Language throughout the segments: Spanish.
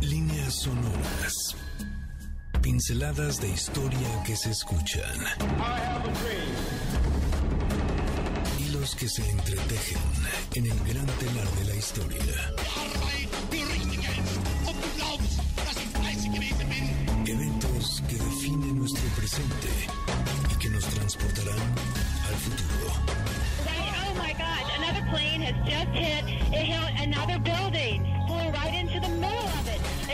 Líneas sonoras. Pinceladas de historia que se escuchan. Hilos que se entretejen en el gran telar de la historia. Eventos que definen nuestro presente y que nos transportarán al futuro. Oh my gosh, another plane has just hit, it hit another building, flew right into the middle of it.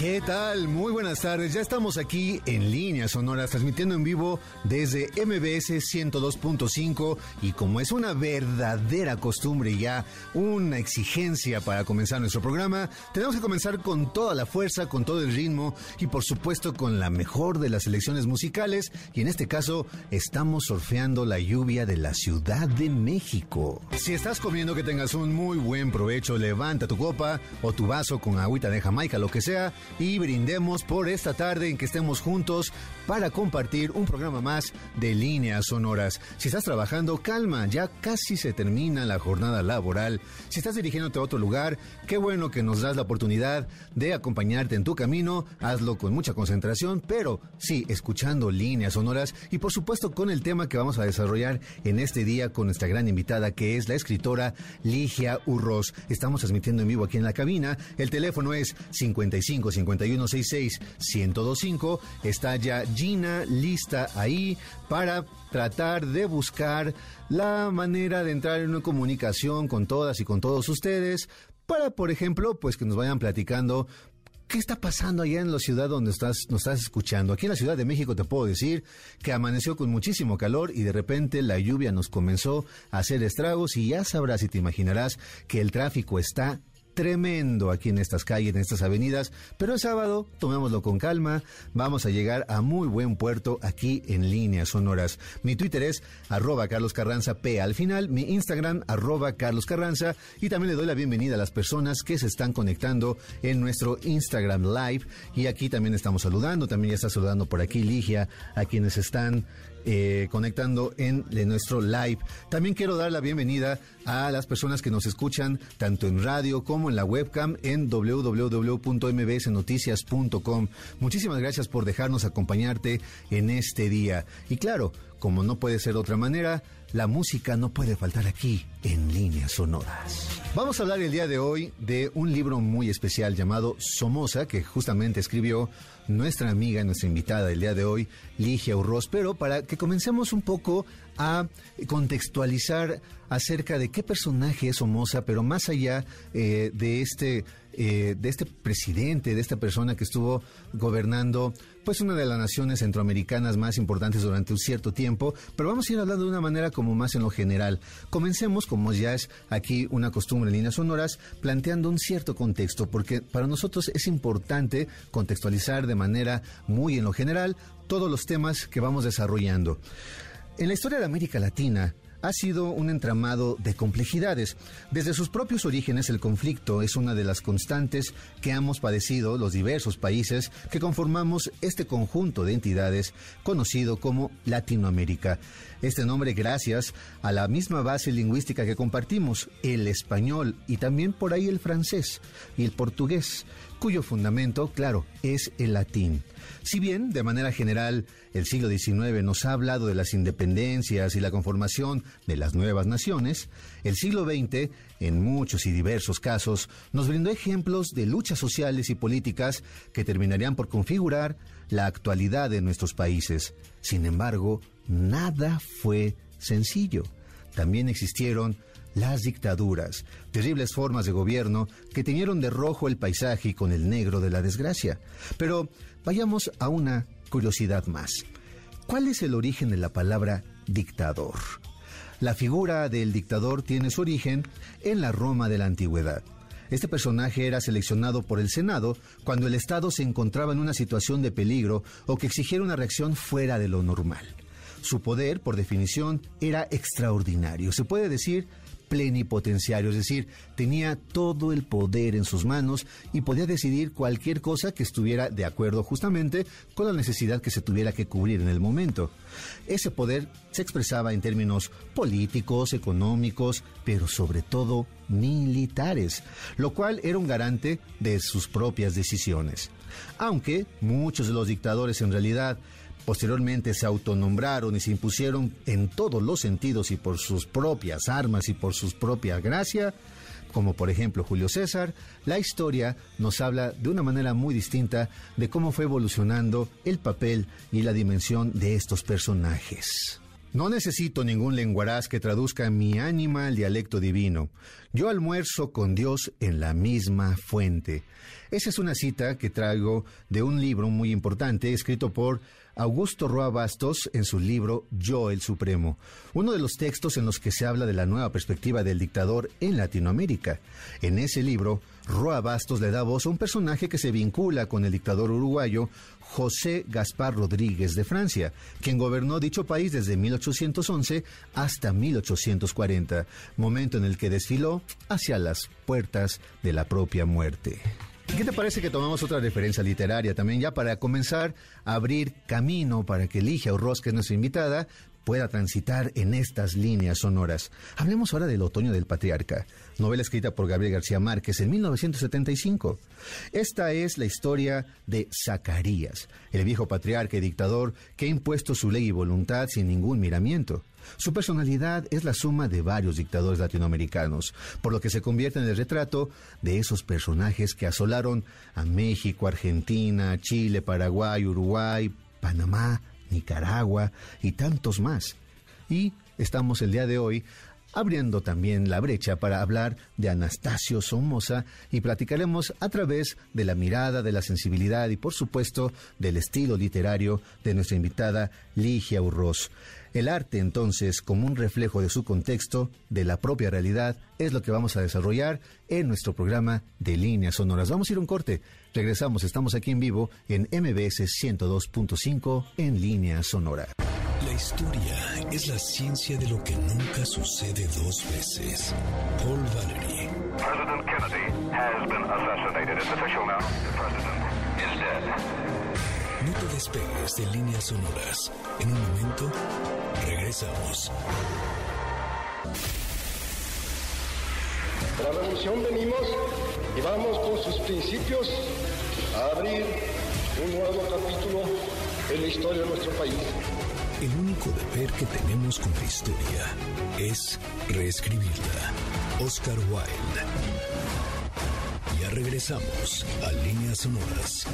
¿Qué tal? Muy buenas tardes. Ya estamos aquí en líneas sonoras, transmitiendo en vivo desde MBS 102.5 y como es una verdadera costumbre y ya una exigencia para comenzar nuestro programa, tenemos que comenzar con toda la fuerza, con todo el ritmo y por supuesto con la mejor de las selecciones musicales y en este caso estamos surfeando la lluvia de la Ciudad de México. Si estás comiendo que tengas un muy buen provecho, levanta tu copa o tu vaso con agüita de Jamaica, lo que sea y brindemos por esta tarde en que estemos juntos para compartir un programa más de líneas sonoras. Si estás trabajando, calma, ya casi se termina la jornada laboral. Si estás dirigiéndote a otro lugar, qué bueno que nos das la oportunidad de acompañarte en tu camino. Hazlo con mucha concentración, pero sí, escuchando líneas sonoras y por supuesto con el tema que vamos a desarrollar en este día con nuestra gran invitada que es la escritora Ligia Urros. Estamos transmitiendo en vivo aquí en la cabina. El teléfono es 55 5166 1025. Está ya Gina lista ahí para tratar de buscar la manera de entrar en una comunicación con todas y con todos ustedes para, por ejemplo, pues que nos vayan platicando ¿Qué está pasando allá en la ciudad donde estás, nos estás escuchando? Aquí en la Ciudad de México te puedo decir que amaneció con muchísimo calor y de repente la lluvia nos comenzó a hacer estragos y ya sabrás y te imaginarás que el tráfico está tremendo aquí en estas calles, en estas avenidas, pero el sábado tomémoslo con calma, vamos a llegar a muy buen puerto aquí en líneas sonoras. Mi Twitter es arroba Carlos Carranza P al final, mi Instagram arroba Carlos Carranza y también le doy la bienvenida a las personas que se están conectando en nuestro Instagram Live y aquí también estamos saludando, también ya está saludando por aquí Ligia, a quienes están eh, conectando en, nuestro live. También quiero dar la bienvenida a las personas que nos escuchan tanto en radio como en la webcam en www.mbsnoticias.com. Muchísimas gracias por dejarnos acompañarte en este día. Y claro, como no puede ser de otra manera, la música no puede faltar aquí en líneas sonoras. Vamos a hablar el día de hoy de un libro muy especial llamado Somoza, que justamente escribió nuestra amiga, nuestra invitada del día de hoy, Ligia Urroz, pero para que comencemos un poco a contextualizar acerca de qué personaje es Somoza, pero más allá eh, de este eh, de este presidente, de esta persona que estuvo gobernando pues una de las naciones centroamericanas más importantes durante un cierto tiempo, pero vamos a ir hablando de una manera como más en lo general. Comencemos, como ya es aquí una costumbre en líneas sonoras, planteando un cierto contexto, porque para nosotros es importante contextualizar de manera muy en lo general todos los temas que vamos desarrollando. En la historia de América Latina, ha sido un entramado de complejidades. Desde sus propios orígenes el conflicto es una de las constantes que hemos padecido los diversos países que conformamos este conjunto de entidades conocido como Latinoamérica. Este nombre gracias a la misma base lingüística que compartimos, el español y también por ahí el francés y el portugués, cuyo fundamento, claro, es el latín. Si bien, de manera general, el siglo XIX nos ha hablado de las independencias y la conformación de las nuevas naciones, el siglo XX, en muchos y diversos casos, nos brindó ejemplos de luchas sociales y políticas que terminarían por configurar la actualidad de nuestros países. Sin embargo, nada fue sencillo. También existieron las dictaduras, terribles formas de gobierno que teñieron de rojo el paisaje y con el negro de la desgracia. Pero vayamos a una curiosidad más. ¿Cuál es el origen de la palabra dictador? La figura del dictador tiene su origen en la Roma de la antigüedad. Este personaje era seleccionado por el Senado cuando el Estado se encontraba en una situación de peligro o que exigiera una reacción fuera de lo normal. Su poder, por definición, era extraordinario. Se puede decir plenipotenciario, es decir, tenía todo el poder en sus manos y podía decidir cualquier cosa que estuviera de acuerdo justamente con la necesidad que se tuviera que cubrir en el momento. Ese poder se expresaba en términos políticos, económicos, pero sobre todo militares, lo cual era un garante de sus propias decisiones. Aunque muchos de los dictadores en realidad Posteriormente se autonombraron y se impusieron en todos los sentidos y por sus propias armas y por sus propias gracia, como por ejemplo Julio César, la historia nos habla de una manera muy distinta de cómo fue evolucionando el papel y la dimensión de estos personajes. No necesito ningún lenguaraz que traduzca mi ánima al dialecto divino. Yo almuerzo con Dios en la misma fuente. Esa es una cita que traigo de un libro muy importante escrito por Augusto Roa Bastos en su libro Yo el Supremo, uno de los textos en los que se habla de la nueva perspectiva del dictador en Latinoamérica. En ese libro, Roa Bastos le da voz a un personaje que se vincula con el dictador uruguayo José Gaspar Rodríguez de Francia, quien gobernó dicho país desde 1811 hasta 1840, momento en el que desfiló hacia las puertas de la propia muerte. ¿Qué te parece que tomamos otra referencia literaria también ya para comenzar a abrir camino para que Ligia es nuestra invitada, pueda transitar en estas líneas sonoras? Hablemos ahora del Otoño del Patriarca, novela escrita por Gabriel García Márquez en 1975. Esta es la historia de Zacarías, el viejo patriarca y dictador que ha impuesto su ley y voluntad sin ningún miramiento. Su personalidad es la suma de varios dictadores latinoamericanos, por lo que se convierte en el retrato de esos personajes que asolaron a México, Argentina, Chile, Paraguay, Uruguay, Panamá, Nicaragua y tantos más. Y estamos el día de hoy abriendo también la brecha para hablar de Anastasio Somoza y platicaremos a través de la mirada, de la sensibilidad y por supuesto del estilo literario de nuestra invitada Ligia Urroz. El arte, entonces, como un reflejo de su contexto, de la propia realidad, es lo que vamos a desarrollar en nuestro programa de líneas sonoras. Vamos a ir un corte. Regresamos, estamos aquí en vivo en MBS 102.5 en línea sonora. La historia es la ciencia de lo que nunca sucede dos veces. Paul Valery. President Kennedy has been assassinated. It's official now. The president is dead. No te despegues de líneas sonoras. En un momento, regresamos. De la revolución venimos y vamos con sus principios a abrir un nuevo capítulo en la historia de nuestro país. El único deber que tenemos con la historia es reescribirla. Oscar Wilde. Ya regresamos a líneas sonoras.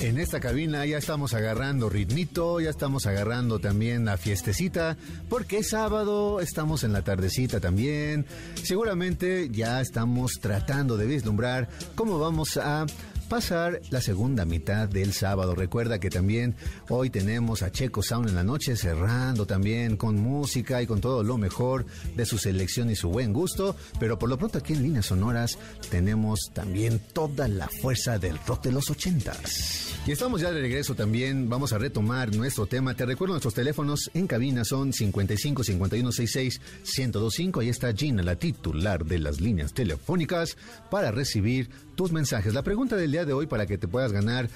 En esta cabina ya estamos agarrando ritmito, ya estamos agarrando también la fiestecita, porque es sábado, estamos en la tardecita también. Seguramente ya estamos tratando de vislumbrar cómo vamos a pasar la segunda mitad del sábado. Recuerda que también hoy tenemos a Checo Sound en la noche cerrando también con música y con todo lo mejor de su selección y su buen gusto. Pero por lo pronto aquí en Líneas Sonoras tenemos también toda la fuerza del rock de los ochentas. Y estamos ya de regreso también. Vamos a retomar nuestro tema. Te recuerdo nuestros teléfonos en cabina son 55 51 66 1025. Ahí está Gina, la titular de las líneas telefónicas, para recibir tus mensajes. La pregunta del día de hoy para que te puedas ganar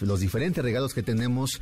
los diferentes regalos que tenemos.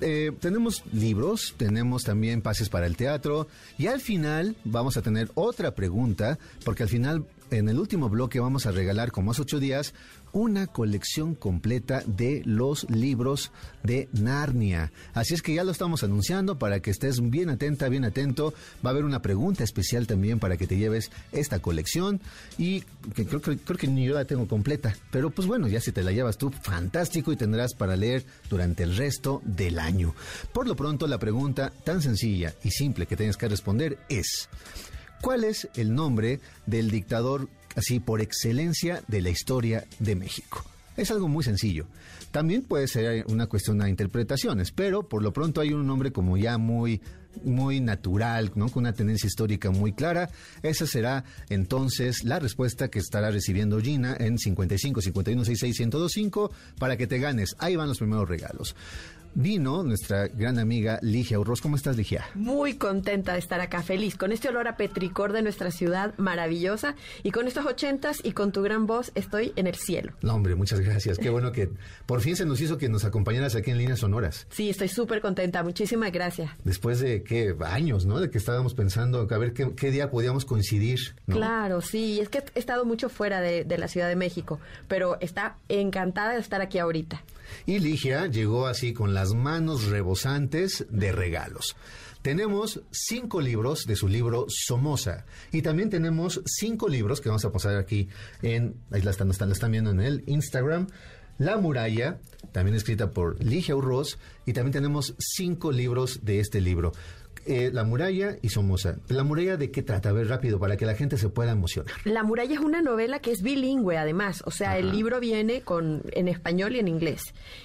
Eh, tenemos libros, tenemos también pases para el teatro y al final vamos a tener otra pregunta porque al final en el último bloque vamos a regalar como hace ocho días una colección completa de los libros de Narnia. Así es que ya lo estamos anunciando para que estés bien atenta, bien atento. Va a haber una pregunta especial también para que te lleves esta colección y que creo, creo que ni yo la tengo completa. Pero pues bueno, ya si te la llevas tú, fantástico y tendrás para leer durante el resto del año. Por lo pronto, la pregunta tan sencilla y simple que tienes que responder es... ¿Cuál es el nombre del dictador así por excelencia de la historia de México. Es algo muy sencillo. También puede ser una cuestión de interpretaciones, pero por lo pronto hay un nombre como ya muy muy natural, ¿no? con una tendencia histórica muy clara. Esa será entonces la respuesta que estará recibiendo Gina en 55 51 66 1025 para que te ganes. Ahí van los primeros regalos. Vino nuestra gran amiga Ligia Urroz. ¿Cómo estás, Ligia? Muy contenta de estar acá, feliz, con este olor a petricor de nuestra ciudad maravillosa y con estos ochentas y con tu gran voz estoy en el cielo. No, hombre, muchas gracias. Qué bueno que por fin se nos hizo que nos acompañaras aquí en Líneas Sonoras. Sí, estoy súper contenta, muchísimas gracias. Después de, ¿qué? Años, ¿no? De que estábamos pensando a ver qué, qué día podíamos coincidir. ¿no? Claro, sí, es que he estado mucho fuera de, de la Ciudad de México, pero está encantada de estar aquí ahorita. Y Ligia llegó así con las manos rebosantes de regalos. Tenemos cinco libros de su libro Somoza. Y también tenemos cinco libros que vamos a pasar aquí en. Ahí la están, están, están viendo en el Instagram. La muralla, también escrita por Ligia Urroz. Y también tenemos cinco libros de este libro. Eh, la muralla y Somoza. ¿La muralla de qué trata? A ver, rápido, para que la gente se pueda emocionar. La muralla es una novela que es bilingüe, además. O sea, Ajá. el libro viene con en español y en inglés.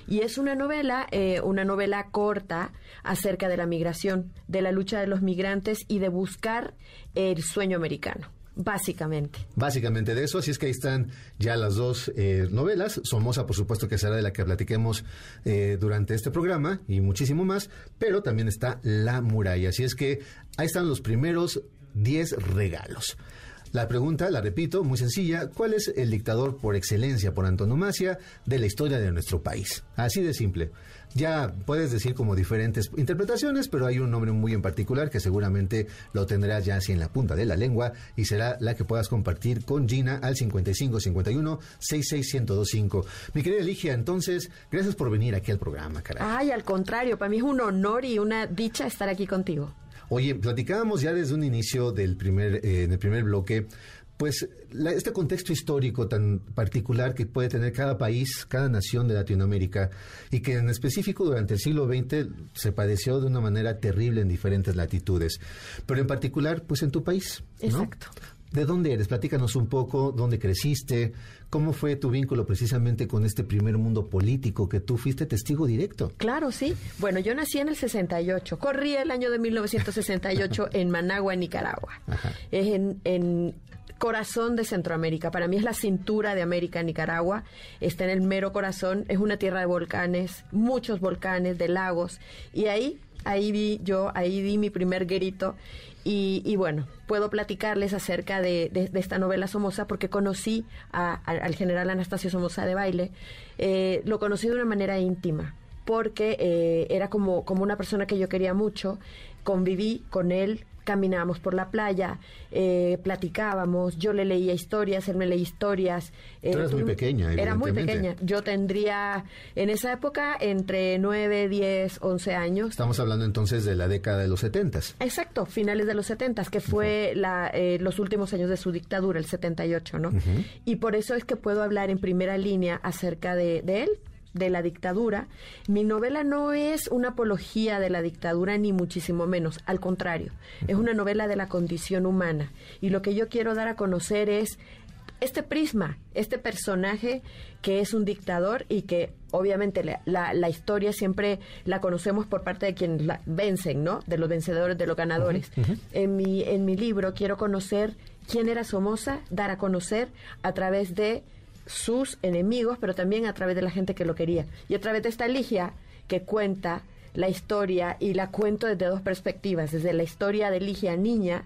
Y es una novela, eh, una novela corta acerca de la migración, de la lucha de los migrantes y de buscar el sueño americano, básicamente. Básicamente de eso, así es que ahí están ya las dos eh, novelas. Somoza, por supuesto, que será de la que platiquemos eh, durante este programa y muchísimo más, pero también está La Muralla. Así es que ahí están los primeros 10 regalos. La pregunta, la repito, muy sencilla, ¿cuál es el dictador por excelencia, por antonomasia, de la historia de nuestro país? Así de simple. Ya puedes decir como diferentes interpretaciones, pero hay un nombre muy en particular que seguramente lo tendrás ya así en la punta de la lengua y será la que puedas compartir con Gina al 5551 66125. Mi querida Ligia, entonces, gracias por venir aquí al programa, caray. Ay, al contrario, para mí es un honor y una dicha estar aquí contigo. Oye, platicábamos ya desde un inicio del primer, eh, en el primer bloque, pues la- este contexto histórico tan particular que puede tener cada país, cada nación de Latinoamérica, y que en específico durante el siglo XX se padeció de una manera terrible en diferentes latitudes, pero en particular, pues en tu país. ¿no? Exacto. ¿De dónde eres? Platícanos un poco, dónde creciste, cómo fue tu vínculo precisamente con este primer mundo político que tú fuiste testigo directo. Claro, sí. Bueno, yo nací en el 68. Corrí el año de 1968 en Managua, Nicaragua. Ajá. En, en corazón de Centroamérica. Para mí es la cintura de América, Nicaragua. Está en el mero corazón. Es una tierra de volcanes, muchos volcanes, de lagos. Y ahí, ahí vi yo, ahí di mi primer grito. Y, bueno, puedo platicarles acerca de, esta novela Somoza porque conocí al general Anastasio Somoza de baile. Eh, lo conocí de una manera íntima porque eh, era como, como una persona que yo quería mucho. Conviví con él, caminábamos por la playa, eh, platicábamos, yo le leía historias, él me leía historias. eh, Tú eras muy pequeña, Era muy pequeña. Yo tendría en esa época entre 9, 10, 11 años. Estamos hablando entonces de la década de los setentas. Exacto, finales de los 70, que fue la, eh, los últimos años de su dictadura, el 78, ¿no? Y por eso es que puedo hablar en primera línea acerca de, de él, de la dictadura. Mi novela no es una apología de la dictadura, ni muchísimo menos, al contrario, es una novela de la condición humana. Y lo que yo quiero dar a conocer es este prisma, este personaje que es un dictador y que obviamente la, la- la historia siempre la conocemos por parte de quienes la vencen, ¿no? De los vencedores, de los ganadores. En, mi, en mi libro quiero conocer quién era Somoza, dar a conocer a través de sus enemigos, pero también a través de la gente que lo quería. Y a través de esta Ligia que cuenta la historia y la cuento desde dos perspectivas, desde la historia de Ligia niña,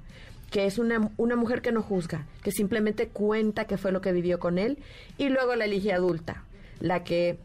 que es una, una mujer que no juzga, que simplemente cuenta qué fue lo que vivió con él, y luego la Ligia adulta, la que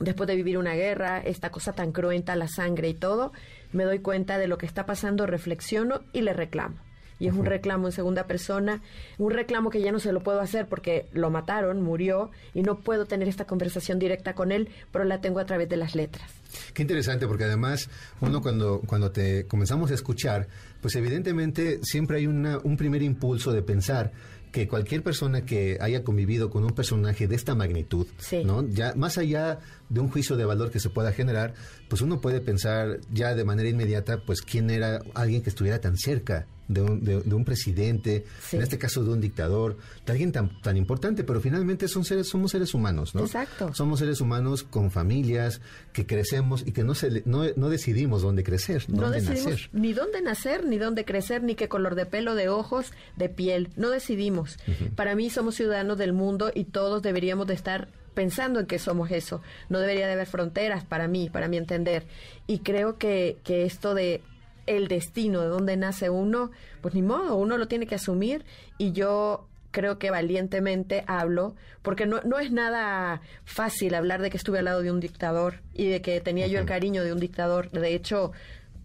después de vivir una guerra, esta cosa tan cruenta, la sangre y todo, me doy cuenta de lo que está pasando, reflexiono y le reclamo. Y es un reclamo en segunda persona, un reclamo que ya no se lo puedo hacer porque lo mataron, murió, y no puedo tener esta conversación directa con él, pero la tengo a través de las letras. Qué interesante, porque además uno cuando, cuando te comenzamos a escuchar, pues evidentemente siempre hay una, un primer impulso de pensar que cualquier persona que haya convivido con un personaje de esta magnitud, Sí. ¿no? Ya más allá de un juicio de valor que se pueda generar, pues uno puede pensar ya de manera inmediata, pues quién era alguien que estuviera tan cerca de un, de, de un presidente, Sí. en este caso de un dictador, de alguien tan, tan importante, pero finalmente son seres, somos seres humanos, ¿no? Exacto. Somos seres humanos con familias que crecemos y que no, se, no, no decidimos dónde crecer, No dónde decidimos nacer. ni dónde nacer, ni dónde crecer, ni qué color de pelo, de ojos, de piel. No decidimos. Para mí somos ciudadanos del mundo y todos deberíamos de estar pensando en que somos eso. No debería de haber fronteras para mí, para mi entender. Y creo que, que esto de el destino, de dónde nace uno, pues ni modo, uno lo tiene que asumir y yo creo que valientemente hablo, porque no, no es nada fácil hablar de que estuve al lado de un dictador y de que tenía yo el cariño de un dictador. De hecho,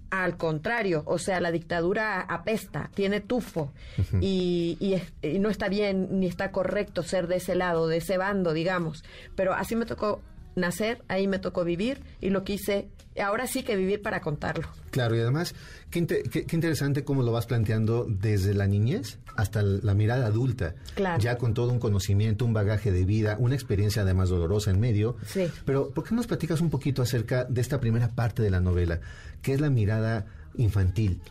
al contrario, o sea, la dictadura apesta, tiene tufo y, y es- y no está bien ni está correcto ser de ese lado, de ese bando, digamos. Pero así me tocó nacer, ahí me tocó vivir y lo quise, ahora sí que vivir para contarlo. Claro, y además, qué, inte- qué- qué interesante cómo lo vas planteando desde la niñez hasta la mirada adulta. Claro. Ya con todo un conocimiento, un bagaje de vida, una experiencia además dolorosa en medio. Sí. Pero, ¿por qué no nos platicas un poquito acerca de esta primera parte de la novela, que es la mirada infantil?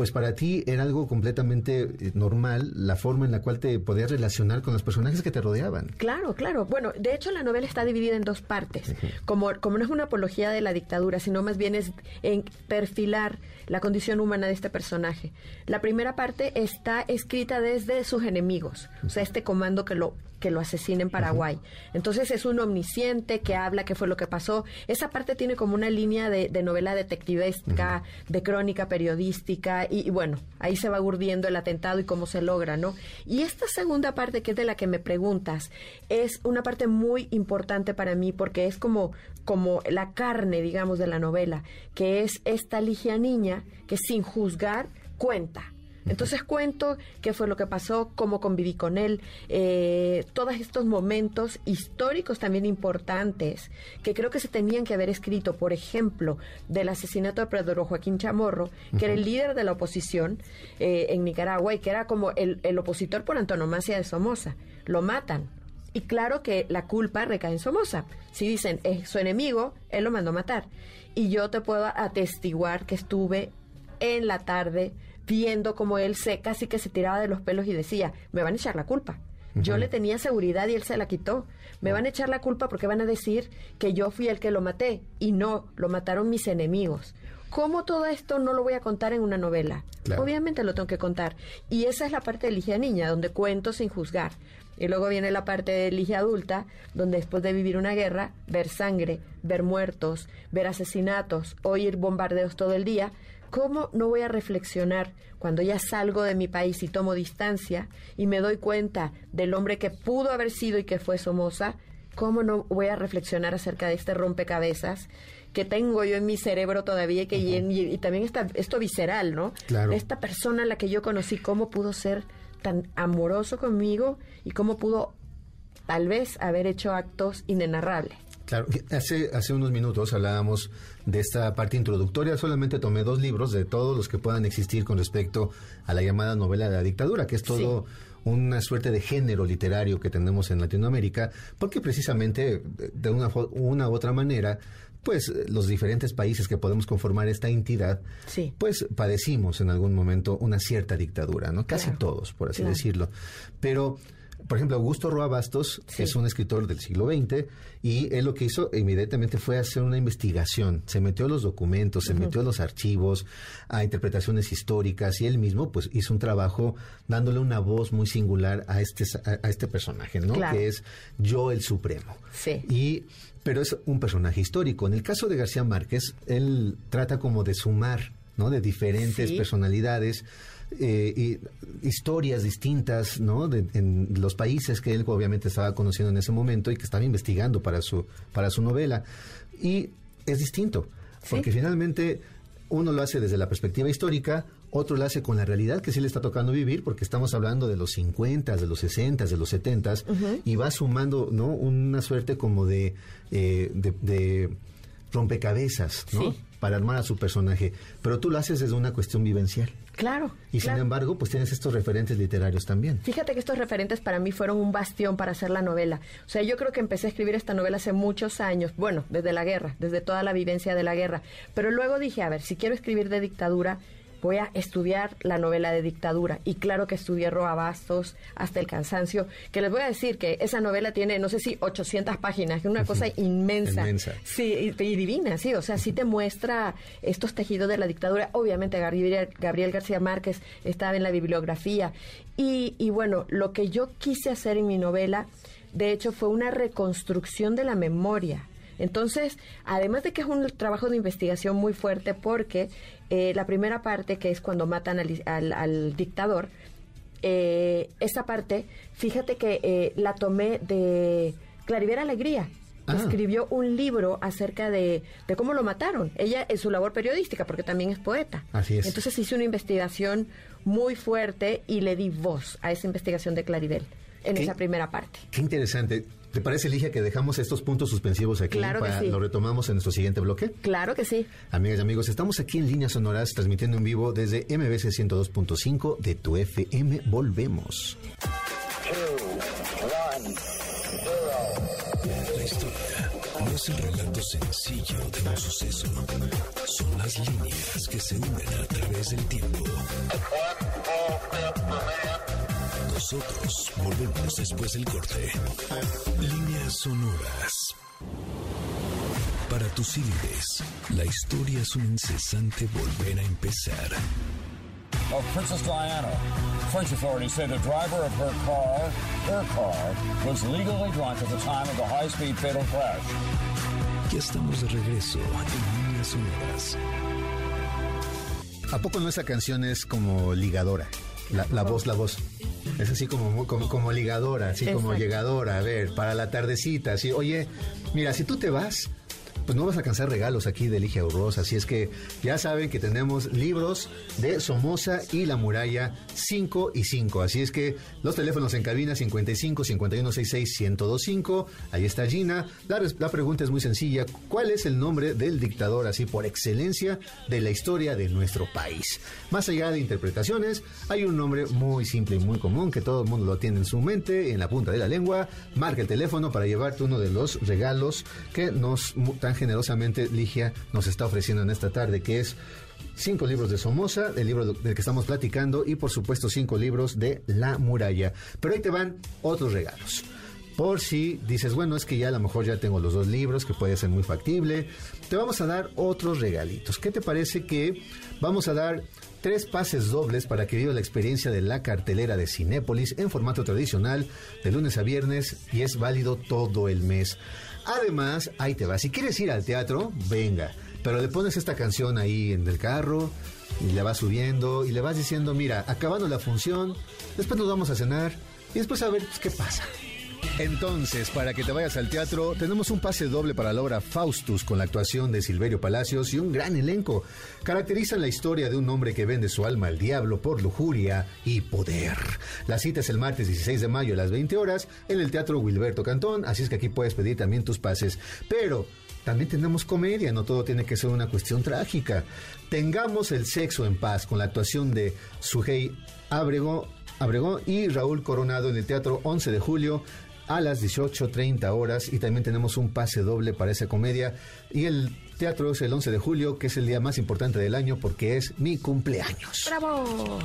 Pues para ti era algo completamente eh, normal la forma en la cual te podías relacionar con los personajes que te rodeaban. Claro, claro. Bueno, de hecho la novela está dividida en dos partes. Como, como no es una apología de la dictadura, sino más bien es en perfilar la condición humana de este personaje. La primera parte está escrita desde sus enemigos, o sea, este comando que lo que lo asesina en Paraguay. Entonces es un omnisciente que habla qué fue lo que pasó. Esa parte tiene como una línea de, de novela detectivesca, de crónica periodística, y, y bueno, ahí se va urdiendo el atentado y cómo se logra, ¿no? Y esta segunda parte, que es de la que me preguntas, es una parte muy importante para mí porque es como, como la carne, digamos, de la novela, que es esta Ligia niña que sin juzgar cuenta. Entonces cuento qué fue lo que pasó, cómo conviví con él, eh, todos estos momentos históricos también importantes que creo que se tenían que haber escrito, por ejemplo, del asesinato de Pedro Joaquín Chamorro, que era el líder de la oposición eh, en Nicaragua y que era como el, el opositor por antonomasia de Somoza. Lo matan. Y claro que la culpa recae en Somoza. Si dicen es su enemigo, él lo mandó a matar. Y yo te puedo atestiguar que estuve en la tarde viendo como él se casi que se tiraba de los pelos y decía, me van a echar la culpa. Yo le tenía seguridad y él se la quitó. Me van a echar la culpa porque van a decir que yo fui el que lo maté y no, lo mataron mis enemigos. ¿Cómo todo esto no lo voy a contar en una novela? Claro. Obviamente lo tengo que contar. Y esa es la parte de Ligia Niña, donde cuento sin juzgar. Y luego viene la parte de Ligia Adulta, donde después de vivir una guerra, ver sangre, ver muertos, ver asesinatos, oír bombardeos todo el día, ¿cómo no voy a reflexionar cuando ya salgo de mi país y tomo distancia y me doy cuenta del hombre que pudo haber sido y que fue Somoza? ¿Cómo no voy a reflexionar acerca de este rompecabezas que tengo yo en mi cerebro todavía y que y, en- y- y también esta, esto visceral, ¿no? Claro. Esta persona a la que yo conocí, ¿cómo pudo ser tan amoroso conmigo y cómo pudo tal vez haber hecho actos inenarrables? Claro, hace, hace unos minutos hablábamos de esta parte introductoria. Solamente tomé dos libros de todos los que puedan existir con respecto a la llamada novela de la dictadura, que es todo una suerte de género literario que tenemos en Latinoamérica, porque precisamente de una, una u otra manera, pues los diferentes países que podemos conformar esta entidad, Sí. pues padecimos en algún momento una cierta dictadura, ¿no? Casi Claro. todos, por así Claro. decirlo. Pero por ejemplo, Augusto Roa Bastos Sí. es un escritor del siglo XX y él lo que hizo inmediatamente fue hacer una investigación. Se metió a los documentos, se metió a los archivos, a interpretaciones históricas y él mismo pues hizo un trabajo dándole una voz muy singular a este, a, a este personaje, ¿no? Claro. Que es Yo el Supremo. Sí. Y, pero es un personaje histórico. En el caso de García Márquez, él trata como de sumar, ¿no? De diferentes Sí. personalidades. Eh, y historias distintas no de, en los países que él obviamente estaba conociendo en ese momento y que estaba investigando para su para su novela. Y es distinto Sí. porque finalmente uno lo hace desde la perspectiva histórica otro lo hace con la realidad que sí le está tocando vivir porque estamos hablando de los 50 de los 60 de los 70 y va sumando no una suerte como de eh, de, de rompecabezas no Sí. para armar a su personaje. Pero tú lo haces desde una cuestión vivencial Claro. y sin embargo, pues tienes estos referentes literarios también. Fíjate que estos referentes para mí fueron un bastión para hacer la novela. O sea, yo creo que empecé a escribir esta novela hace muchos años, bueno, desde la guerra, desde toda la vivencia de la guerra. Pero luego dije, a ver, si quiero escribir de dictadura, voy a estudiar la novela de dictadura. Y claro que estudié Roa Bastos hasta el cansancio, que les voy a decir que esa novela tiene, no sé si 800 páginas, que es una cosa inmensa. Inmensa. Sí, y, y divina, sí, o sea, sí te muestra estos tejidos de la dictadura. Obviamente Gabriel, Gabriel García Márquez estaba en la bibliografía. Y, y bueno, lo que yo quise hacer en mi novela de hecho fue una reconstrucción de la memoria. Entonces, además de que es un trabajo de investigación muy fuerte porque eh, la primera parte, que es cuando matan al, al- al dictador, eh, esa parte, fíjate que eh, la tomé de Clarivera Alegría. Ah. Escribió un libro acerca de, de cómo lo mataron. Ella en su labor periodística, porque también es poeta. Así es. Entonces hice una investigación muy fuerte y le di voz a esa investigación de Claribel en ¿Qué? esa primera parte. Qué interesante. ¿Te parece, Ligia, que dejamos estos puntos suspensivos aquí Claro que para sí. lo retomamos en nuestro siguiente bloque? Claro que sí. Amigas y amigos, estamos aquí en Líneas Sonoras transmitiendo en vivo desde MBC 102.5 de tu FM. Volvemos. La historia no es el relato sencillo de un suceso. Son las líneas que se unen a través del tiempo. Nosotros volvemos después del corte. Líneas sonoras. Para tus líderes, la historia es un incesante volver a empezar. of Princess Diana. French authorities say the driver of her car, her car, was legally drunk at the time of the high-speed fatal crash. Ya estamos de regreso en Líneas sonoras. ¿A poco no esa canción es como ligadora? La, la voz, la voz. Es así como, como, como ligadora, así como llegadora. A ver, para la tardecita, así. Oye, mira, si tú te vas, pues no vas a alcanzar regalos aquí de Ligia Urroz. Así es que ya saben que tenemos libros de Somoza y La Muralla 5 y 5. Así es que los teléfonos en cabina 55 51 66 1025. Ahí está Gina. La, la pregunta es muy sencilla. ¿Cuál es el nombre del dictador así por excelencia de la historia de nuestro país? Más allá de interpretaciones, hay un nombre muy simple y muy común que todo el mundo lo tiene en su mente, en la punta de la lengua. Marca el teléfono para llevarte uno de los regalos que nos tan generosamente Ligia nos está ofreciendo en esta tarde, que es cinco libros de Somoza, el libro del que estamos platicando, y por supuesto cinco libros de La Muralla. Pero ahí te van otros regalos. Por si dices, bueno, es que ya a lo mejor ya tengo los dos libros, que puede ser muy factible, te vamos a dar otros regalitos. ¿Qué te parece que vamos a dar tres pases dobles para que viva la experiencia de la cartelera de Cinépolis en formato tradicional de lunes a viernes y es válido todo el mes? Además, ahí te va. Si quieres ir al teatro, venga. Pero le pones esta canción ahí en el carro y le vas subiendo y le vas diciendo, mira, acabando la función, después nos vamos a cenar y después a ver pues, qué pasa. Entonces, para que te vayas al teatro, tenemos un pase doble para la obra Faustus con la actuación de Silverio Palacios y un gran elenco. Caracterizan la historia de un hombre que vende su alma al diablo por lujuria y poder. La cita es el martes 16 de mayo a las 20 horas en el Teatro Wilberto Cantón, así es que aquí puedes pedir también tus pases. Pero también tenemos comedia, no todo tiene que ser una cuestión trágica. Tengamos el sexo en paz con la actuación de Sujei Abrego, Abregón y Raúl Coronado en el Teatro 11 de julio a las 18.30 horas y también tenemos un pase doble para esa comedia y el teatro es el 11 de julio que es el día más importante del año porque es mi cumpleaños. ¡Bravo!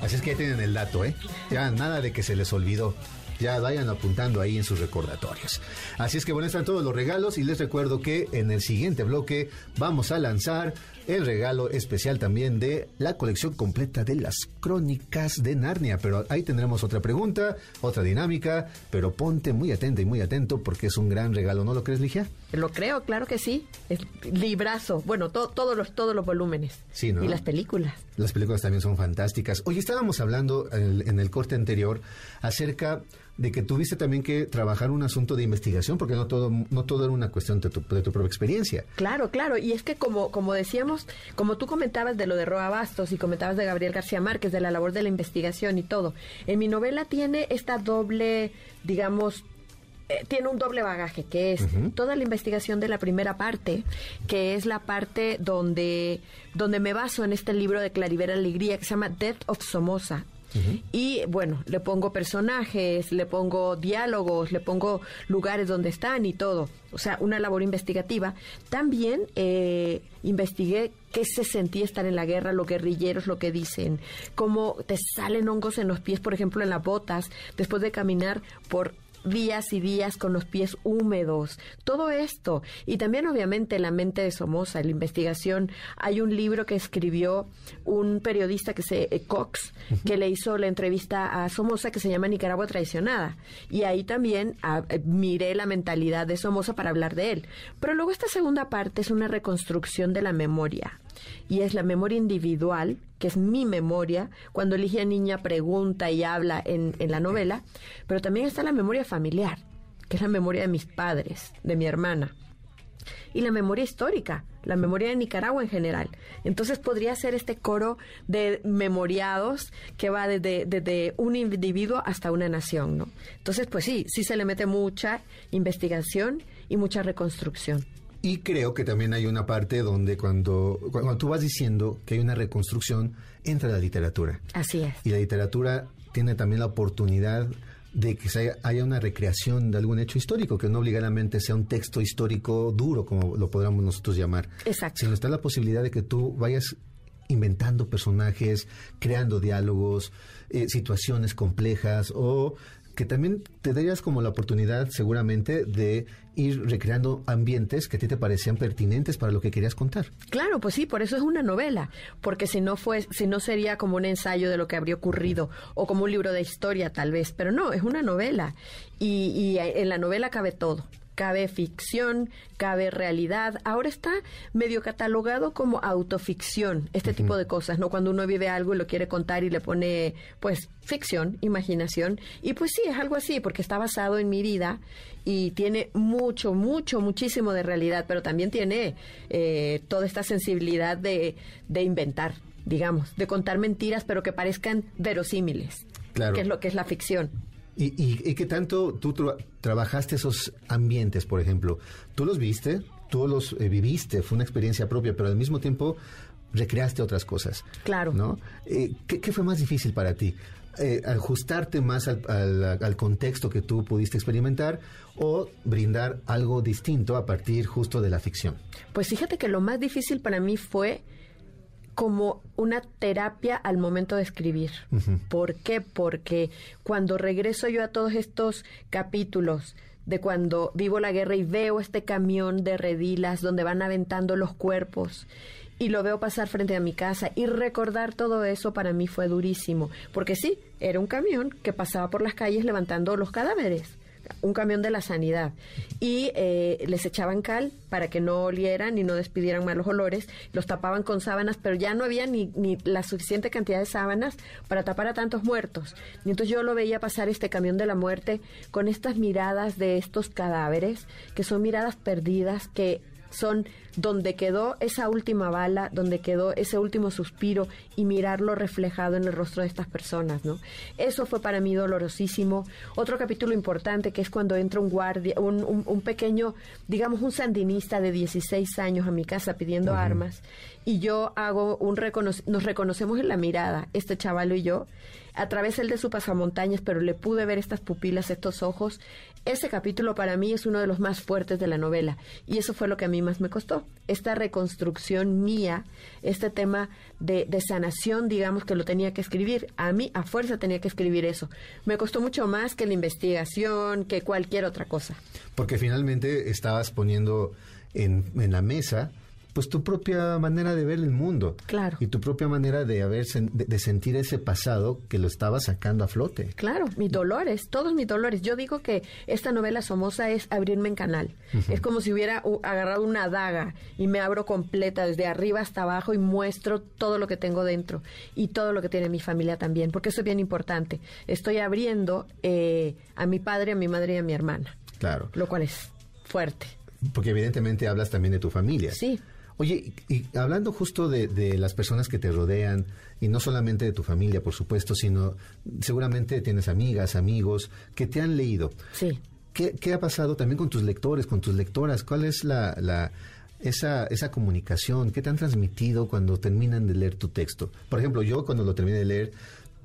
Así es que ya tienen el dato, ¿eh? Ya nada de que se les olvidó. Ya vayan apuntando ahí en sus recordatorios. Así es que bueno, están todos los regalos y les recuerdo que en el siguiente bloque vamos a lanzar el regalo especial también de la colección completa de las crónicas de Narnia. Pero ahí tendremos otra pregunta, otra dinámica, pero ponte muy atenta y muy atento porque es un gran regalo, ¿no lo crees, Ligia? Lo creo, claro que sí. Es librazo. Bueno, to- todos los todos los volúmenes. Sí, ¿no? Y las películas. Las películas también son fantásticas. Oye, estábamos hablando en el, en el corte anterior acerca de que tuviste también que trabajar un asunto de investigación, porque no todo, no todo era una cuestión de tu, de tu propia experiencia. Claro, claro. Y es que como, como decíamos, como tú comentabas de lo de Roa Bastos y comentabas de Gabriel García Márquez, de la labor de la investigación y todo, en mi novela tiene esta doble, digamos, eh, tiene un doble bagaje, que es toda la investigación de la primera parte, que es la parte donde, donde me baso en este libro de Clarivera Alegría que se llama Death of Somoza. Y bueno, le pongo personajes, le pongo diálogos, le pongo lugares donde están y todo. O sea, una labor investigativa. También eh, investigué qué se sentía estar en la guerra, los guerrilleros, lo que dicen, cómo te salen hongos en los pies, por ejemplo, en las botas, después de caminar por días y días con los pies húmedos, todo esto. Y también obviamente la mente de Somoza, la investigación. Hay un libro que escribió un periodista que se, eh, Cox, que le hizo la entrevista a Somoza que se llama Nicaragua traicionada. Y ahí también ah, eh, miré la mentalidad de Somoza para hablar de él. Pero luego esta segunda parte es una reconstrucción de la memoria. Y es la memoria individual, que es mi memoria, cuando Ligia Niña pregunta y habla en, en la novela, pero también está la memoria familiar, que es la memoria de mis padres, de mi hermana y la memoria histórica, la memoria de Nicaragua en general. Entonces podría ser este coro de memoriados que va desde, desde un individuo hasta una nación, ¿no? Entonces, pues sí, sí se le mete mucha investigación y mucha reconstrucción. Y creo que también hay una parte donde cuando, cuando tú vas diciendo que hay una reconstrucción, entra la literatura. Así es. Y la literatura tiene también la oportunidad de que se haya, haya una recreación de algún hecho histórico, que no obligadamente sea un texto histórico duro, como lo podríamos nosotros llamar. Exacto. Sino está la posibilidad de que tú vayas inventando personajes, creando diálogos, eh, situaciones complejas o que también te darías como la oportunidad seguramente de ir recreando ambientes que a ti te parecían pertinentes para lo que querías contar. Claro, pues sí, por eso es una novela, porque si no fue, si no sería como un ensayo de lo que habría ocurrido o como un libro de historia tal vez, pero no, es una novela y, y en la novela cabe todo cabe ficción, cabe realidad. Ahora está medio catalogado como autoficción, este tipo de cosas, ¿no? Cuando uno vive algo y lo quiere contar y le pone, pues, ficción, imaginación. Y pues sí, es algo así, porque está basado en mi vida y tiene mucho, mucho, muchísimo de realidad, pero también tiene eh, toda esta sensibilidad de, de inventar, digamos, de contar mentiras, pero que parezcan verosímiles. Claro. Que es lo que es la ficción. ¿Y, y, y qué tanto tú tra- trabajaste esos ambientes, por ejemplo? ¿Tú los viste? ¿Tú los eh, viviste? Fue una experiencia propia, pero al mismo tiempo recreaste otras cosas. Claro. ¿No? Eh, ¿qué, qué fue más difícil para ti? Eh, ¿Ajustarte más al, al- al contexto que tú pudiste experimentar o brindar algo distinto a partir justo de la ficción? Pues fíjate que lo más difícil para mí fue como una terapia al momento de escribir. ¿Por qué? Porque cuando regreso yo a todos estos capítulos de cuando vivo la guerra y veo este camión de redilas donde van aventando los cuerpos y lo veo pasar frente a mi casa y recordar todo eso para mí fue durísimo, porque sí, era un camión que pasaba por las calles levantando los cadáveres un camión de la sanidad y eh, les echaban cal para que no olieran y no despidieran malos olores, los tapaban con sábanas, pero ya no había ni, ni la suficiente cantidad de sábanas para tapar a tantos muertos. Y entonces yo lo veía pasar este camión de la muerte con estas miradas de estos cadáveres, que son miradas perdidas, que son donde quedó esa última bala, donde quedó ese último suspiro y mirarlo reflejado en el rostro de estas personas, ¿no? Eso fue para mí dolorosísimo. Otro capítulo importante que es cuando entra un guardia, un, un- un pequeño, digamos, un sandinista de 16 años a mi casa pidiendo armas y yo hago un recono- nos reconocemos en la mirada, este chavalo y yo, a través el de su pasamontañas, pero le pude ver estas pupilas, estos ojos. Ese capítulo para mí es uno de los más fuertes de la novela y eso fue lo que a mí más me costó. Esta reconstrucción mía, este tema de, sanación, digamos que lo tenía que escribir. A mí a fuerza tenía que escribir eso. Me costó mucho más que la investigación, que cualquier otra cosa. Porque finalmente estabas poniendo en, en la mesa pues tu propia manera de ver el mundo. Claro. Y tu propia manera de haber de, de sentir ese pasado que lo estaba sacando a flote. Claro, mis dolores, todos mis dolores. Yo digo que esta novela Somoza es abrirme en canal. Es como si hubiera agarrado una daga y me abro completa desde arriba hasta abajo y muestro todo lo que tengo dentro y todo lo que tiene mi familia también, porque eso es bien importante. Estoy abriendo eh, a mi padre, a mi madre y a mi hermana, Claro. lo cual es fuerte. Porque evidentemente hablas también de tu familia. Sí. Oye, y, y hablando justo de, de las personas que te rodean, y no solamente de tu familia, por supuesto, sino seguramente tienes amigas, amigos que te han leído. Sí. ¿Qué, qué ha pasado también con tus lectores, con tus lectoras? ¿Cuál es la, la- esa, esa comunicación? ¿Qué te han transmitido cuando terminan de leer tu texto? Por ejemplo, yo cuando lo terminé de leer,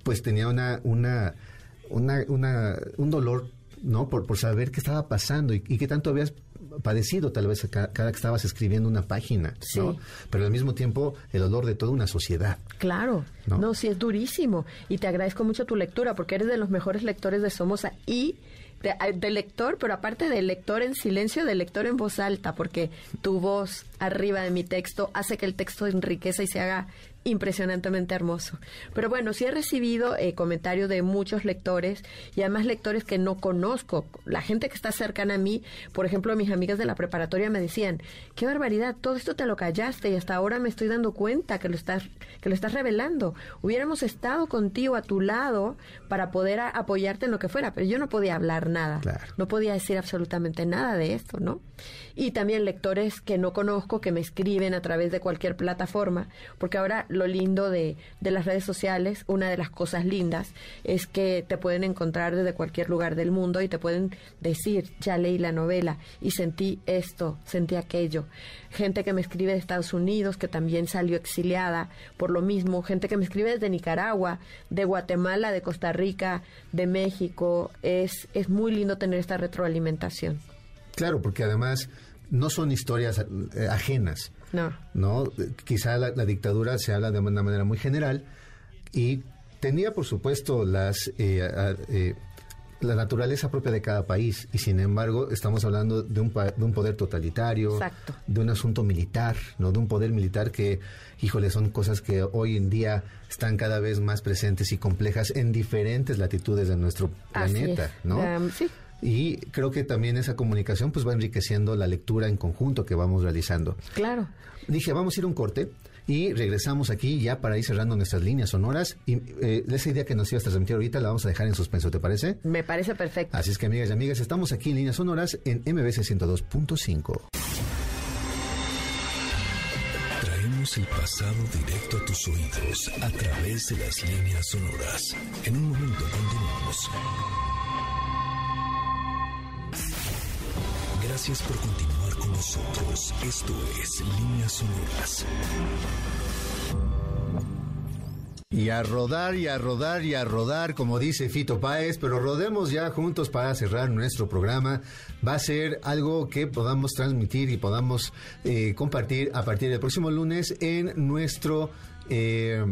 pues tenía una, una, una, una- un dolor, ¿no? Por, por saber qué estaba pasando y, y qué tanto habías padecido tal vez ca- cada, que estabas escribiendo una página, ¿no? Sí. Pero al mismo tiempo el dolor de toda una sociedad. Claro, ¿No? ¿No? sí es durísimo y te agradezco mucho tu lectura porque eres de los mejores lectores de Somoza y de, de lector, pero aparte de lector en silencio, de lector en voz alta, porque tu voz arriba de mi texto hace que el texto enriqueza y se haga impresionantemente hermoso. Pero bueno, sí he recibido eh, comentarios de muchos lectores y además lectores que no conozco. La gente que está cercana a mí, por ejemplo, mis amigas de la preparatoria me decían, qué barbaridad, todo esto te lo callaste y hasta ahora me estoy dando cuenta que lo estás, que lo estás revelando. Hubiéramos estado contigo a tu lado para poder apoyarte en lo que fuera, pero yo no podía hablar nada. No podía decir absolutamente nada de esto, ¿no? Y también lectores que no conozco, que me escriben a través de cualquier plataforma, porque ahora lo lindo de, de las redes sociales, una de las cosas lindas, es que te pueden encontrar desde cualquier lugar del mundo y te pueden decir, ya leí la novela y sentí esto, sentí aquello. Gente que me escribe de Estados Unidos, que también salió exiliada por lo mismo, gente que me escribe desde Nicaragua, de Guatemala, de Costa Rica, de México. Es, es muy lindo tener esta retroalimentación. Claro, porque además no son historias eh, ajenas. No. ¿no? Quizá la, dictadura se habla de una manera muy general y tenía, por supuesto, las... Eh, eh, la naturaleza propia de cada país y sin embargo estamos hablando de un, de un poder totalitario, de un asunto militar, no de un poder militar que, híjole, son cosas que hoy en día están cada vez más presentes y complejas en diferentes latitudes de nuestro planeta, ¿no? sí. Y creo que también esa comunicación pues va enriqueciendo la lectura en conjunto que vamos realizando. Claro. Dije, vamos a ir a un corte y regresamos aquí ya para ir cerrando nuestras líneas sonoras. Y eh, esa idea que nos ibas a transmitir ahorita la vamos a dejar en suspenso, ¿te parece? Me parece perfecto. Así es que, amigas y amigas, estamos aquí en líneas sonoras en MBC 102.5. Traemos el pasado directo a tus oídos a través de las líneas sonoras. En un momento continuamos. Gracias por continuar con nosotros. Esto es Líneas Sonoras. Y a rodar y a rodar y a rodar, como dice Fito Páez, pero rodemos ya juntos para cerrar nuestro programa. Va a ser algo que podamos transmitir y podamos eh, compartir a partir del próximo lunes en nuestro... Eh,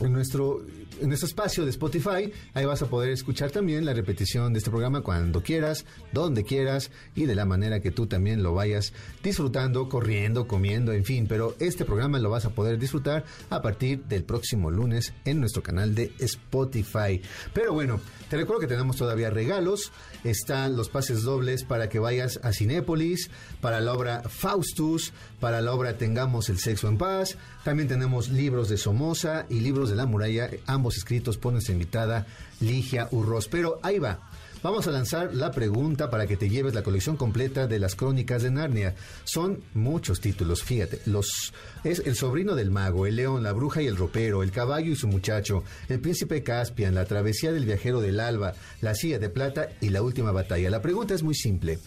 en nuestro, en espacio de Spotify. Ahí vas a poder escuchar también la repetición de este programa cuando quieras, donde quieras y de la manera que tú también lo vayas disfrutando, corriendo, comiendo, en fin. Pero este programa lo vas a poder disfrutar a partir del próximo lunes en nuestro canal de Spotify. Pero bueno, te recuerdo que tenemos todavía regalos. Están los pases dobles para que vayas a Cinépolis, para la obra Faustus, para la obra Tengamos el Sexo en Paz. También tenemos libros de Somoza y libros de la muralla, ambos escritos por nuestra invitada Ligia Urroz. Pero ahí va. Vamos a lanzar la pregunta para que te lleves la colección completa de las crónicas de Narnia. Son muchos títulos, fíjate. Los es El sobrino del mago, El león, la bruja y el ropero, El caballo y su muchacho, El príncipe Caspian, La travesía del viajero del alba, La silla de plata y La última batalla. La pregunta es muy simple.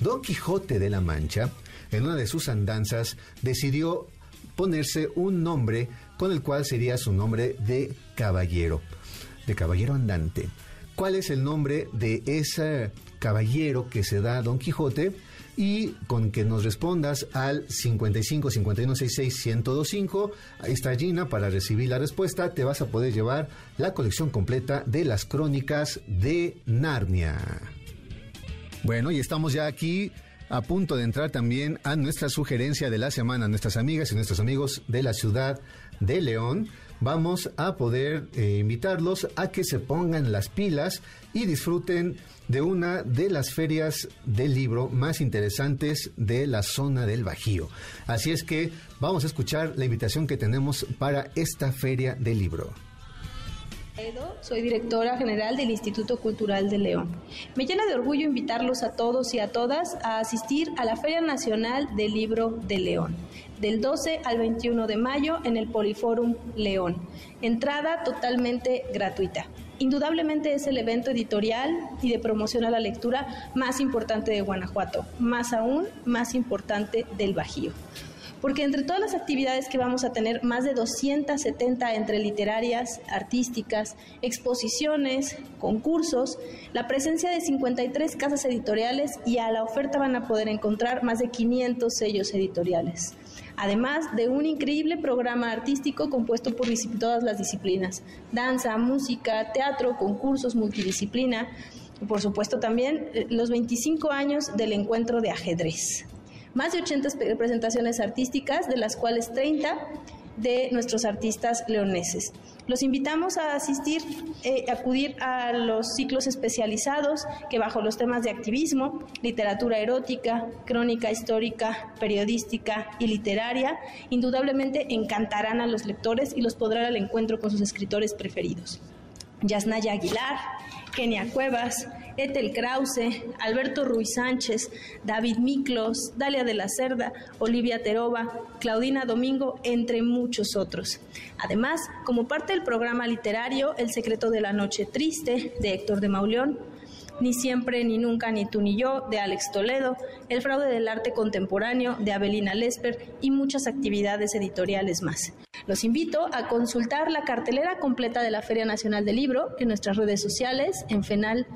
Don Quijote de la Mancha, en una de sus andanzas, decidió ponerse un nombre con el cual sería su nombre de caballero, de caballero andante cuál es el nombre de ese caballero que se da Don Quijote y con que nos respondas al 55 51 66 1025. Ahí está Gina para recibir la respuesta. Te vas a poder llevar la colección completa de las crónicas de Narnia. Bueno, y estamos ya aquí a punto de entrar también a nuestra sugerencia de la semana, nuestras amigas y nuestros amigos de la ciudad de León vamos a poder eh, invitarlos a que se pongan las pilas y disfruten de una de las ferias del libro más interesantes de la zona del Bajío. Así es que vamos a escuchar la invitación que tenemos para esta feria del libro. Soy directora general del Instituto Cultural de León. Me llena de orgullo invitarlos a todos y a todas a asistir a la Feria Nacional del Libro de León del 12 al 21 de mayo en el Poliforum León. Entrada totalmente gratuita. Indudablemente es el evento editorial y de promoción a la lectura más importante de Guanajuato, más aún más importante del Bajío porque entre todas las actividades que vamos a tener, más de 270 entre literarias, artísticas, exposiciones, concursos, la presencia de 53 casas editoriales y a la oferta van a poder encontrar más de 500 sellos editoriales además de un increíble programa artístico compuesto por todas las disciplinas, danza, música, teatro, concursos, multidisciplina, por supuesto también eh, los 25 años del encuentro de ajedrez. Más de 80 presentaciones artísticas, de las cuales 30 de nuestros artistas leoneses. Los invitamos a asistir, eh, acudir a los ciclos especializados que bajo los temas de activismo, literatura erótica, crónica histórica, periodística y literaria, indudablemente encantarán a los lectores y los podrán al encuentro con sus escritores preferidos. Yasnaya Aguilar, Kenia Cuevas, Ethel Krause, Alberto Ruiz Sánchez, David Miklos, Dalia de la Cerda, Olivia Teroba, Claudina Domingo, entre muchos otros. Además, como parte del programa literario El secreto de la noche triste de Héctor de Mauleón, ni siempre, ni nunca, ni tú ni yo, de Alex Toledo, El fraude del arte contemporáneo, de Abelina Lesper y muchas actividades editoriales más. Los invito a consultar la cartelera completa de la Feria Nacional del Libro en nuestras redes sociales, en FENAL,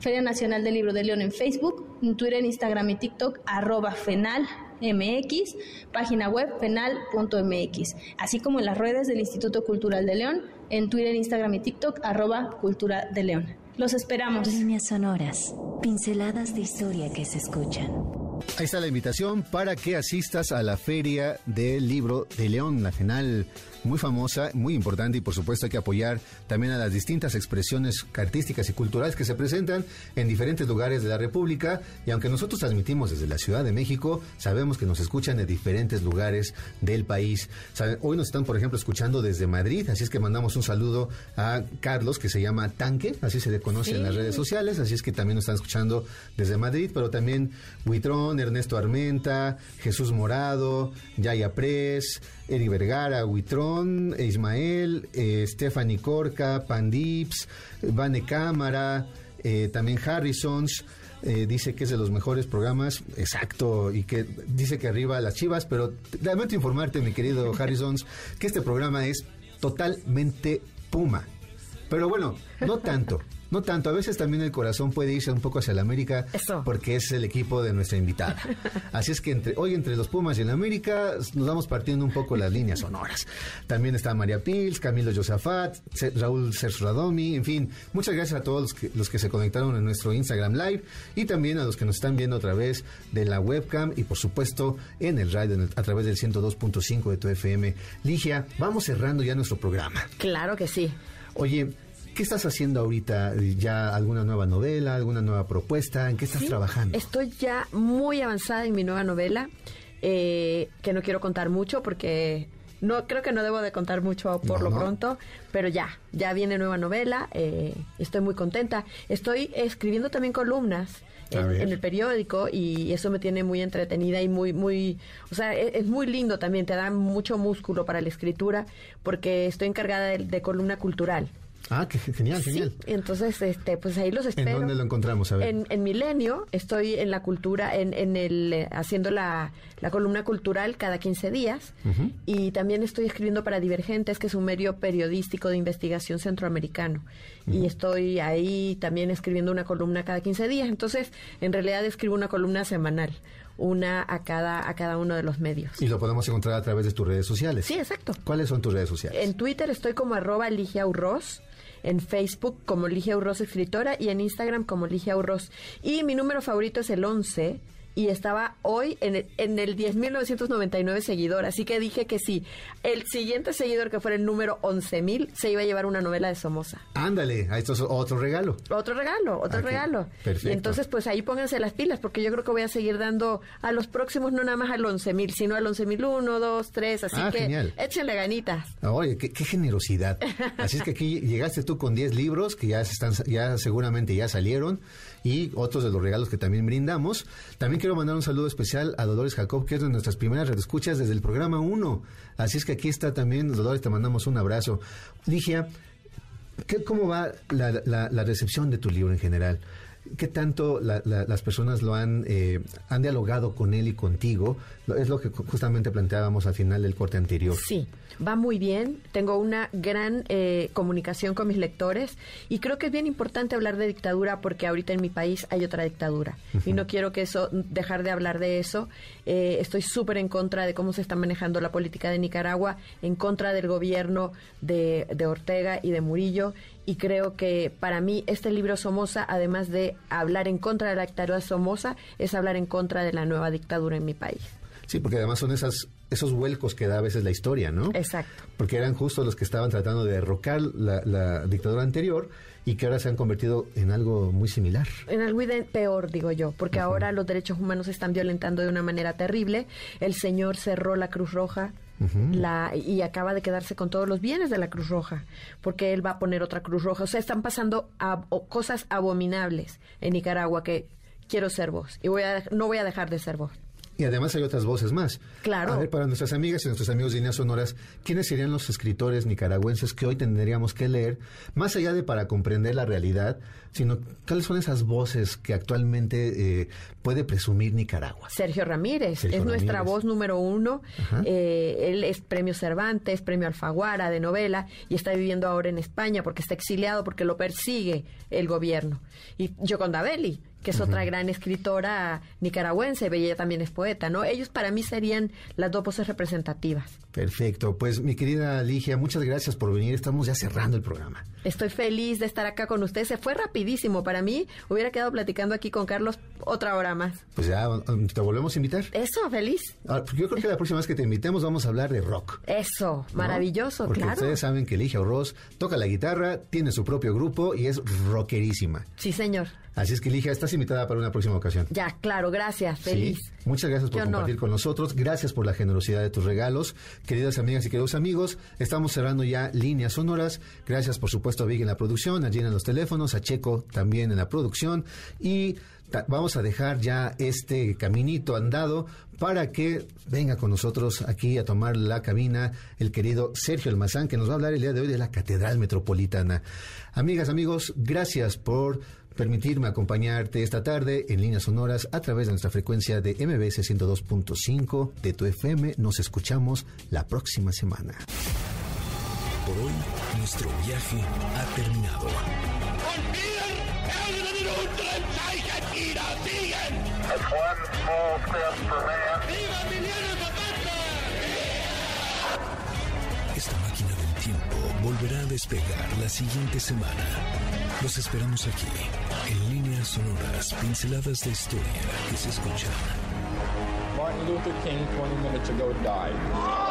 Feria Nacional del Libro de León en Facebook, en Twitter, Instagram y TikTok, arroba FENAL. MX, página web penal.mx, así como en las redes del Instituto Cultural de León, en Twitter, Instagram y TikTok, arroba Cultura de León. Los esperamos. Líneas sonoras, pinceladas de historia que se escuchan. Ahí está la invitación para que asistas a la Feria del Libro de León, la final muy famosa, muy importante y por supuesto hay que apoyar también a las distintas expresiones artísticas y culturales que se presentan en diferentes lugares de la República y aunque nosotros transmitimos desde la Ciudad de México, sabemos que nos escuchan en diferentes lugares del país. Hoy nos están, por ejemplo, escuchando desde Madrid, así es que mandamos un saludo a Carlos, que se llama Tanque, así se le conoce en las redes sociales, así es que también nos están escuchando desde Madrid, pero también Huitrón, Ernesto Armenta, Jesús Morado, Yaya Pres, Eri Vergara, Huitrón, Ismael, eh, Stephanie Corca, Pandips, Vane Cámara, eh, también Harrisons. Eh, dice que es de los mejores programas, exacto, y que dice que arriba las chivas, pero lamento informarte, mi querido Harrisons, que este programa es totalmente Puma. Pero bueno, no tanto. No tanto, a veces también el corazón puede irse un poco hacia la América porque es el equipo de nuestra invitada. Así es que entre, hoy entre los Pumas y el América nos vamos partiendo un poco las líneas sonoras. También está María Pils, Camilo Josafat, Raúl Radomi, en fin, muchas gracias a todos los que, los que se conectaron en nuestro Instagram Live y también a los que nos están viendo a través de la webcam y por supuesto en el radio a través del 102.5 de tu FM. Ligia, vamos cerrando ya nuestro programa. Claro que sí. Oye, ¿Qué estás haciendo ahorita? ¿Ya alguna nueva novela, alguna nueva propuesta? ¿En qué estás trabajando? Estoy ya muy avanzada en mi nueva novela, eh, que no quiero contar mucho porque no creo que no debo de contar mucho por lo pronto, pero ya, ya viene nueva novela, eh, estoy muy contenta. Estoy escribiendo también columnas. En, el periódico y eso me tiene muy entretenida y muy muy o sea e, es, muy lindo también te da mucho músculo para la escritura porque estoy encargada de columna cultural Ah, qué genial, genial. entonces, este, pues ahí los espero. ¿En dónde lo encontramos? A ver. En, Milenio, estoy en la cultura, en, en el, haciendo la, la, columna cultural cada 15 días. Y también estoy escribiendo para Divergentes, que es un medio periodístico de investigación centroamericano. Y estoy ahí también escribiendo una columna cada 15 días. Entonces, en realidad escribo una columna semanal una a cada, a cada uno de los medios. Y lo podemos encontrar a través de tus redes sociales. Sí, exacto. ¿Cuáles son tus redes sociales? En Twitter estoy como arroba Ligia Urroz en Facebook como Ligia Urroz Escritora y en Instagram como Ligia Urroz. Y mi número favorito es el 11 y estaba hoy en el, en el 10.999 seguidor. Así que dije que sí, el siguiente seguidor que fuera el número 11.000 se iba a llevar una novela de Somoza. Ándale, esto es otro regalo. Otro regalo, otro regalo. Perfecto. Y entonces, pues ahí pónganse las pilas, porque yo creo que voy a seguir dando a los próximos, no nada más al 11.000, sino al 11.001, 2, 3. Así ah, que genial. échenle ganitas. Oye, qué, qué generosidad. Así es que aquí llegaste tú con 10 libros que ya, están, ya seguramente ya salieron y otros de los regalos que también brindamos. También quiero mandar un saludo especial a Dolores Jacob, que es de nuestras primeras redescuchas desde el programa 1. Así es que aquí está también, Dolores, te mandamos un abrazo. Ligia, ¿qué, ¿cómo va la, recepción de tu libro en general? ¿Qué tanto las personas lo han, eh, han dialogado con él y contigo? Es lo que ju- justamente planteábamos al final del corte anterior. Sí, va muy bien. Tengo una gran eh, comunicación con mis lectores y creo que es bien importante hablar de dictadura porque ahorita en mi país hay otra dictadura y no quiero que eso dejar de hablar de eso. Eh, estoy súper en contra de cómo se está manejando la política de Nicaragua, en contra del gobierno de, de Ortega y de Murillo y creo que para mí este libro Somoza, además de hablar en contra de la dictadura Somoza, es hablar en contra de la nueva dictadura en mi país. Sí, porque además son esas, esos vuelcos que da a veces la historia, ¿no? Exacto. Porque eran justo los que estaban tratando de derrocar la, la dictadura anterior y que ahora se han convertido en algo muy similar. En algo peor, digo yo, porque ahora los derechos humanos se están violentando de una manera terrible. El señor cerró la Cruz Roja la, y acaba de quedarse con todos los bienes de la Cruz Roja, porque él va a poner otra Cruz Roja. O sea, están pasando cosas abominables en Nicaragua que quiero ser voz y voy a, no voy a dejar de ser voz. Y además hay otras voces más. Claro. A ver, para nuestras amigas y nuestros amigos de Líneas Sonoras, ¿quiénes serían los escritores nicaragüenses que hoy tendríamos que leer, más allá de para comprender la realidad, sino cuáles son esas voces que actualmente eh, puede presumir Nicaragua? Sergio Ramírez Sergio es nuestra voz número uno. Eh, él es premio Cervantes, premio Alfaguara de novela y está viviendo ahora en España porque está exiliado porque lo persigue el gobierno. Y Yoconda Belli, que es otra gran escritora nicaragüense, ella también es poeta, ¿no? Ellos para mí serían las dos voces representativas. Perfecto. Pues mi querida Ligia, muchas gracias por venir. Estamos ya cerrando el programa. Estoy feliz de estar acá con ustedes. Se fue rapidísimo para mí. Hubiera quedado platicando aquí con Carlos otra hora más. Pues ya te volvemos a invitar. Eso, feliz. Ah, porque Yo creo que la próxima vez que te invitemos vamos a hablar de rock. Eso, ¿no? maravilloso, Porque claro. ustedes saben que Ligia Oroz toca la guitarra, tiene su propio grupo y es rockerísima. Sí, señor. Así es que Ligia, estás invitada para una próxima ocasión. Ya, claro, gracias, feliz. Sí. Muchas gracias por Qué honor. compartir con nosotros. Gracias por la generosidad de tus regalos. Queridas amigas y queridos amigos, estamos cerrando ya líneas sonoras. Gracias, por supuesto, a Vic en la producción, a Gina en los teléfonos, a Checo también en la producción. Y vamos a dejar ya este caminito andado para que venga con nosotros aquí a tomar la cabina el querido Sergio Almazán, que nos va a hablar el día de hoy de la Catedral Metropolitana. Amigas, amigos, gracias por permitirme acompañarte esta tarde en líneas sonoras a través de nuestra frecuencia de MBS 102.5 de tu FM. Nos escuchamos la próxima semana. Por hoy, nuestro viaje ha terminado. Volverá a despegar la siguiente semana. Los esperamos aquí, en líneas sonoras, pinceladas de historia que se escuchan. Martin Luther King 20 minutes ago died.